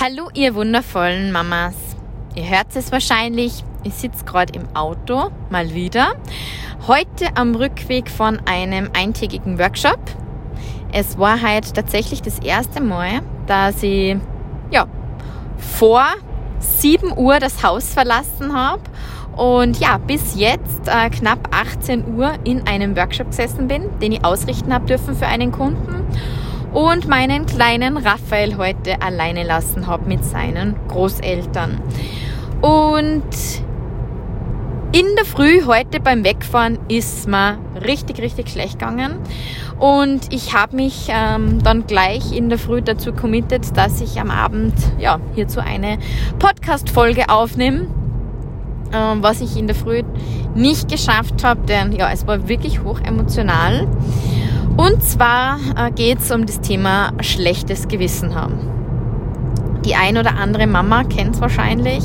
Hallo, ihr wundervollen Mamas. Ihr hört es wahrscheinlich, ich sitze gerade im Auto, mal wieder. Heute am Rückweg von einem eintägigen Workshop. Es war halt tatsächlich das erste Mal, dass ich ja, vor 7 Uhr das Haus verlassen habe und ja, bis jetzt äh, knapp 18 Uhr in einem Workshop gesessen bin, den ich ausrichten habe dürfen für einen Kunden und meinen kleinen Raphael heute alleine lassen habe mit seinen Großeltern. Und in der Früh heute beim Wegfahren ist mir richtig, richtig schlecht gegangen. Und ich habe mich ähm, dann gleich in der Früh dazu committed, dass ich am Abend ja, hierzu eine Podcast-Folge aufnehme. Ähm, was ich in der Früh nicht geschafft habe, denn ja, es war wirklich hoch emotional. Und zwar äh, geht es um das Thema schlechtes Gewissen haben. Die ein oder andere Mama kennt es wahrscheinlich.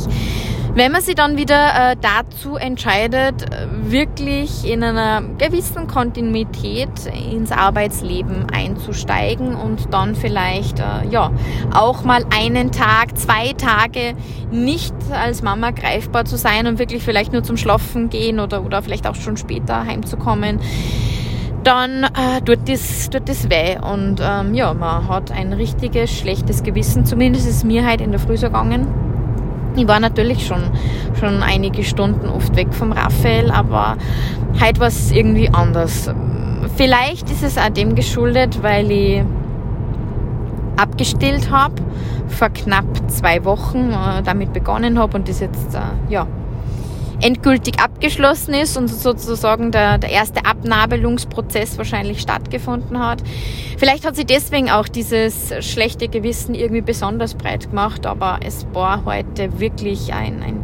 Wenn man sich dann wieder äh, dazu entscheidet, wirklich in einer gewissen Kontinuität ins Arbeitsleben einzusteigen und dann vielleicht äh, ja auch mal einen Tag, zwei Tage nicht als Mama greifbar zu sein und wirklich vielleicht nur zum Schlafen gehen oder, oder vielleicht auch schon später heimzukommen, dann äh, tut, das, tut das weh. Und ähm, ja, man hat ein richtiges schlechtes Gewissen. Zumindest ist es mir halt in der Früh so gegangen. Ich war natürlich schon, schon einige Stunden oft weg vom Raphael, aber heute war es irgendwie anders. Vielleicht ist es auch dem geschuldet, weil ich abgestillt habe, vor knapp zwei Wochen äh, damit begonnen habe und das jetzt äh, ja, endgültig abgeschlossen ist und sozusagen der, der erste Abnabelungsprozess wahrscheinlich stattgefunden hat. Vielleicht hat sie deswegen auch dieses schlechte Gewissen irgendwie besonders breit gemacht, aber es war heute wirklich ein, ein,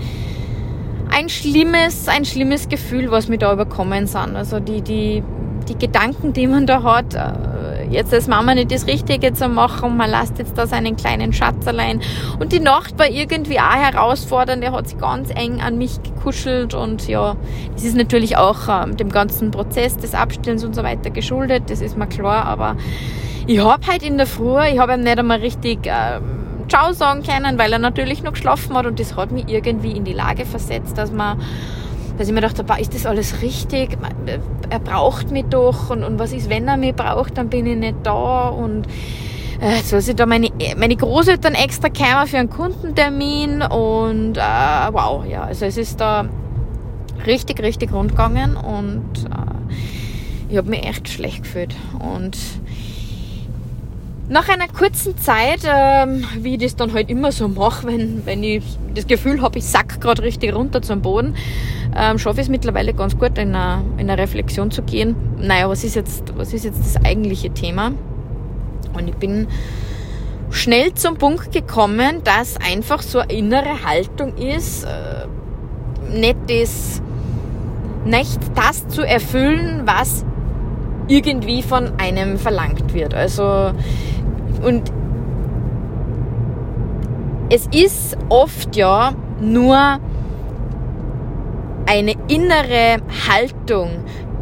ein schlimmes, ein schlimmes Gefühl, was mir da überkommen sind. Also die, die, die Gedanken, die man da hat, äh, jetzt als Mama nicht das Richtige zu machen, man lässt jetzt da seinen kleinen Schatz allein. Und die Nacht war irgendwie auch herausfordernd, er hat sich ganz eng an mich gekuschelt und ja, das ist natürlich auch ähm, dem ganzen Prozess des Abstillens und so weiter geschuldet, das ist mir klar, aber ich habe halt in der Früh, ich habe ihm nicht einmal richtig ähm, Ciao sagen können, weil er natürlich noch geschlafen hat und das hat mich irgendwie in die Lage versetzt, dass man dass ich mir dachte, ist das alles richtig? Er braucht mich doch und, und was ist, wenn er mich braucht, dann bin ich nicht da und äh, jetzt soll ich da meine, meine Großeltern extra kommen für einen Kundentermin und äh, wow, ja, also es ist da richtig, richtig rund gegangen und äh, ich habe mich echt schlecht gefühlt und nach einer kurzen Zeit, ähm, wie ich das dann halt immer so mache, wenn, wenn ich das Gefühl habe, ich sack gerade richtig runter zum Boden, ähm, schaffe ich es mittlerweile ganz gut, in eine, in eine Reflexion zu gehen. Naja, was ist, jetzt, was ist jetzt das eigentliche Thema? Und ich bin schnell zum Punkt gekommen, dass einfach so eine innere Haltung ist, äh, nicht das, nicht das zu erfüllen, was irgendwie von einem verlangt wird. Also und es ist oft ja nur eine innere Haltung,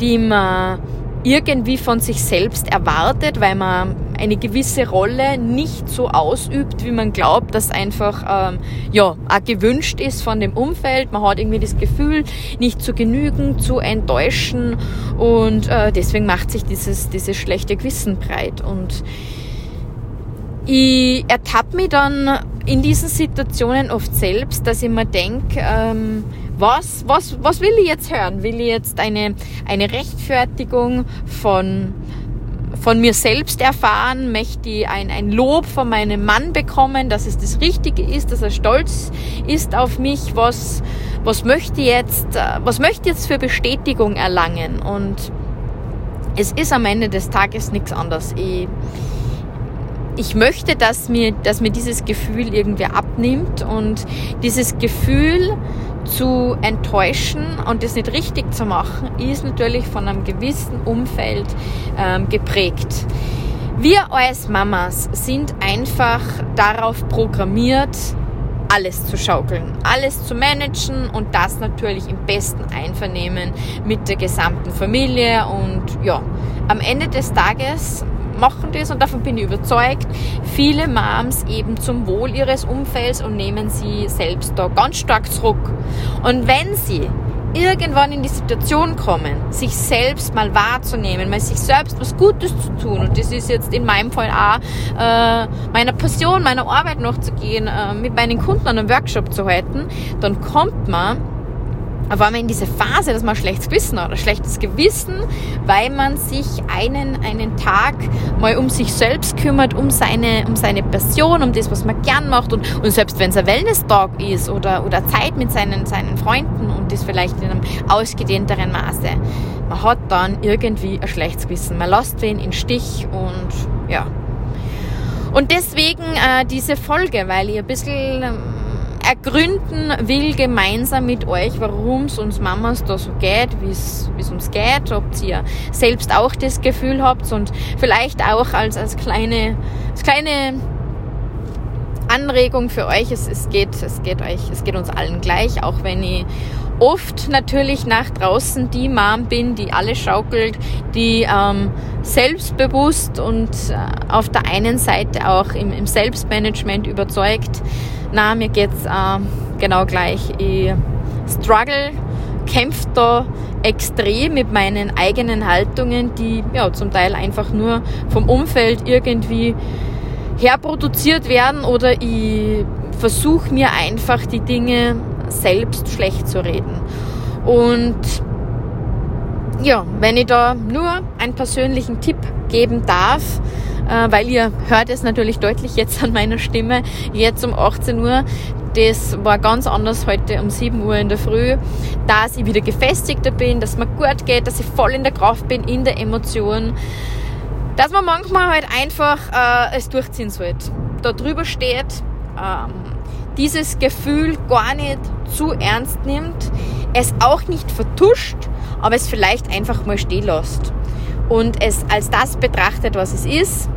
die man irgendwie von sich selbst erwartet, weil man eine gewisse Rolle nicht so ausübt, wie man glaubt, dass einfach ähm, ja auch gewünscht ist von dem Umfeld. Man hat irgendwie das Gefühl, nicht zu genügen, zu enttäuschen und äh, deswegen macht sich dieses dieses schlechte Gewissen breit und ich ertappe mich dann in diesen Situationen oft selbst, dass ich mir denke, ähm, was, was, was will ich jetzt hören? Will ich jetzt eine, eine Rechtfertigung von, von mir selbst erfahren? Möchte ich ein, ein Lob von meinem Mann bekommen, dass es das Richtige ist, dass er stolz ist auf mich? Was, was möchte jetzt, äh, was möchte jetzt für Bestätigung erlangen? Und es ist am Ende des Tages nichts anderes. Ich, ich möchte, dass mir, dass mir dieses Gefühl irgendwie abnimmt und dieses Gefühl zu enttäuschen und das nicht richtig zu machen, ist natürlich von einem gewissen Umfeld ähm, geprägt. Wir als Mamas sind einfach darauf programmiert, alles zu schaukeln, alles zu managen und das natürlich im besten Einvernehmen mit der gesamten Familie und ja, am Ende des Tages machen das und davon bin ich überzeugt, viele Moms eben zum Wohl ihres Umfelds und nehmen sie selbst da ganz stark zurück. Und wenn sie irgendwann in die Situation kommen, sich selbst mal wahrzunehmen, mal sich selbst was Gutes zu tun. Und das ist jetzt in meinem Fall auch äh, meiner Passion, meiner Arbeit noch zu gehen, äh, mit meinen Kunden an einem Workshop zu halten, dann kommt man auf einmal in diese Phase, dass man ein schlechtes Gewissen hat, schlechtes Gewissen, weil man sich einen, einen Tag mal um sich selbst kümmert, um seine, um seine Passion, um das, was man gern macht und, und selbst wenn es ein Wellness-Tag ist oder, oder Zeit mit seinen, seinen Freunden und das vielleicht in einem ausgedehnteren Maße, man hat dann irgendwie ein schlechtes Gewissen. Man lässt wen in Stich und ja. Und deswegen äh, diese Folge, weil ich ein bisschen ähm, ergründen will gemeinsam mit euch, warum es uns Mamas da so geht, wie es uns geht, ob ihr selbst auch das Gefühl habt und vielleicht auch als, als kleine, als kleine Anregung für euch, es, es, geht, es geht euch, es geht uns allen gleich, auch wenn ich oft natürlich nach draußen die Mom bin, die alle schaukelt, die ähm, selbstbewusst und äh, auf der einen Seite auch im, im Selbstmanagement überzeugt na, mir geht's äh, genau gleich. Ich struggle, kämpfe da extrem mit meinen eigenen Haltungen, die ja zum Teil einfach nur vom Umfeld irgendwie herproduziert werden oder ich versuche mir einfach die Dinge selbst schlecht zu reden. Und ja, wenn ich da nur einen persönlichen Tipp geben darf, äh, weil ihr hört es natürlich deutlich jetzt an meiner Stimme, jetzt um 18 Uhr. Das war ganz anders heute um 7 Uhr in der Früh, dass ich wieder gefestigter bin, dass mir gut geht, dass ich voll in der Kraft bin, in der Emotion, dass man manchmal halt einfach äh, es durchziehen sollte. Da drüber steht, ähm, dieses Gefühl gar nicht zu ernst nimmt, es auch nicht vertuscht, aber es vielleicht einfach mal stehen lässt. Und es als das betrachtet, was es ist.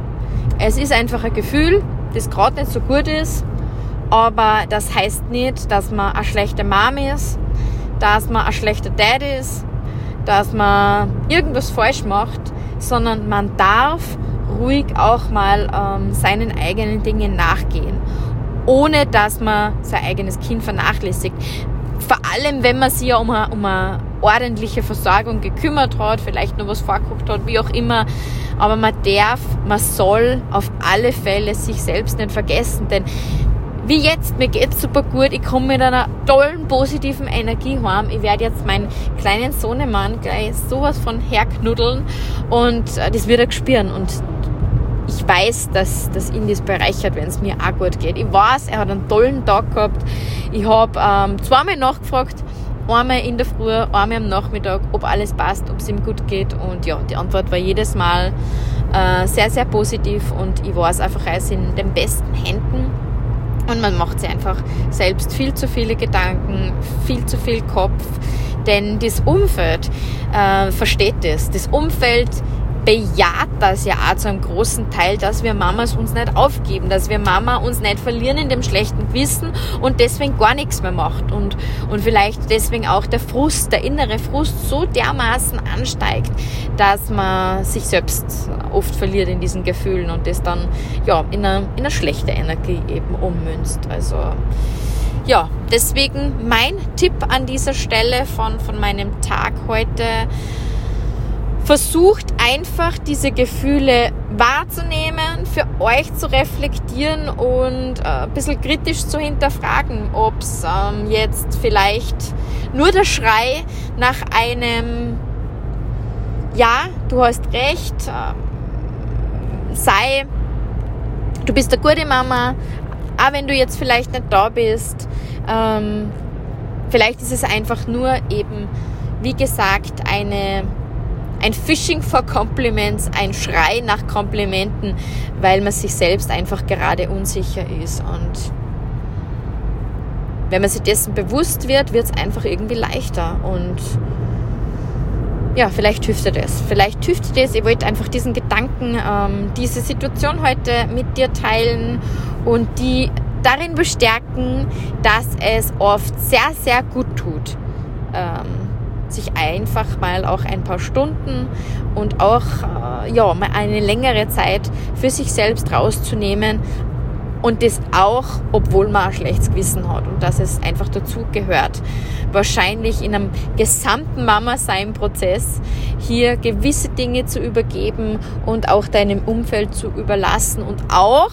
Es ist einfach ein Gefühl, das gerade nicht so gut ist, aber das heißt nicht, dass man eine schlechte Mom ist, dass man ein schlechter Dad ist, dass man irgendwas falsch macht, sondern man darf ruhig auch mal ähm, seinen eigenen Dingen nachgehen, ohne dass man sein eigenes Kind vernachlässigt. Vor allem, wenn man sich ja um eine, um eine ordentliche Versorgung gekümmert hat, vielleicht noch was vorgeguckt hat, wie auch immer. Aber man darf, man soll auf alle Fälle sich selbst nicht vergessen, denn wie jetzt, mir geht's super gut, ich komme mit einer tollen, positiven Energie heim. Ich werde jetzt meinen kleinen Sohnemann gleich sowas von herknuddeln und äh, das wird er spüren und ich weiß, dass, das bereichert, wenn es mir auch gut geht. Ich weiß, er hat einen tollen Tag gehabt. Ich habe ähm, zweimal nachgefragt, einmal in der Früh, einmal am Nachmittag, ob alles passt, ob es ihm gut geht. Und ja, die Antwort war jedes Mal äh, sehr, sehr positiv und ich weiß einfach, er ist in den besten Händen. Und man macht sich einfach selbst viel zu viele Gedanken, viel zu viel Kopf. Denn das Umfeld äh, versteht das. Das Umfeld bejaht das ja auch zu einem großen Teil, dass wir Mamas uns nicht aufgeben, dass wir Mama uns nicht verlieren in dem schlechten Gewissen und deswegen gar nichts mehr macht und, und vielleicht deswegen auch der Frust, der innere Frust so dermaßen ansteigt, dass man sich selbst oft verliert in diesen Gefühlen und das dann ja in eine, in eine schlechte Energie eben ummünzt. Also ja, deswegen mein Tipp an dieser Stelle von, von meinem Tag heute, versucht einfach diese Gefühle wahrzunehmen, für euch zu reflektieren und äh, ein bisschen kritisch zu hinterfragen, ob es ähm, jetzt vielleicht nur der Schrei nach einem Ja, du hast recht, äh, sei, du bist eine gute Mama, auch wenn du jetzt vielleicht nicht da bist. Ähm, vielleicht ist es einfach nur eben, wie gesagt, eine ein Fishing for Compliments, ein Schrei nach Komplimenten, weil man sich selbst einfach gerade unsicher ist. Und wenn man sich dessen bewusst wird, wird es einfach irgendwie leichter. Und ja, vielleicht hilft dir das. Vielleicht hilft dir das. Ich wollte einfach diesen Gedanken, ähm, diese Situation heute mit dir teilen und die darin bestärken, dass es oft sehr, sehr gut tut. Ähm, sich einfach mal auch ein paar Stunden und auch äh, ja, mal eine längere Zeit für sich selbst rauszunehmen, und das auch, obwohl man ein schlechtes Gewissen hat und dass es einfach dazu gehört. Wahrscheinlich in einem gesamten Mama-Sein-Prozess hier gewisse Dinge zu übergeben und auch deinem Umfeld zu überlassen und auch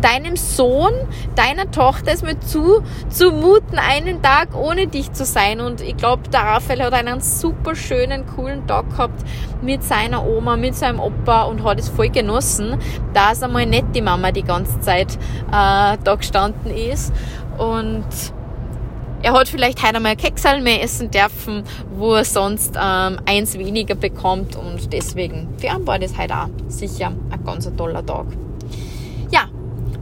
deinem Sohn, deiner Tochter es mit zu, zumuten, einen Tag ohne dich zu sein. Und ich glaube, der Raphael hat einen super schönen, coolen Tag gehabt mit seiner Oma, mit seinem Opa und hat es voll genossen, dass einmal nicht die Mama die ganze Zeit äh, da gestanden ist. Und er hat vielleicht heute einmal Keksal mehr essen dürfen, wo er sonst ähm, eins weniger bekommt und deswegen für ihn war das heute auch sicher ein ganz toller Tag. Ja,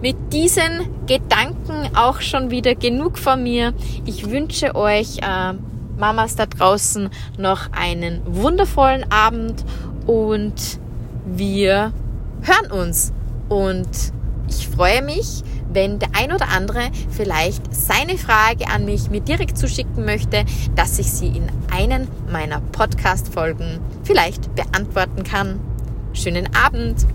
mit diesen Gedanken auch schon wieder genug von mir. Ich wünsche euch äh, Mamas da draußen noch einen wundervollen Abend und wir hören uns und ich freue mich, wenn der ein oder andere vielleicht seine Frage an mich mir direkt zuschicken möchte, dass ich sie in einen meiner Podcast-Folgen vielleicht beantworten kann. Schönen Abend!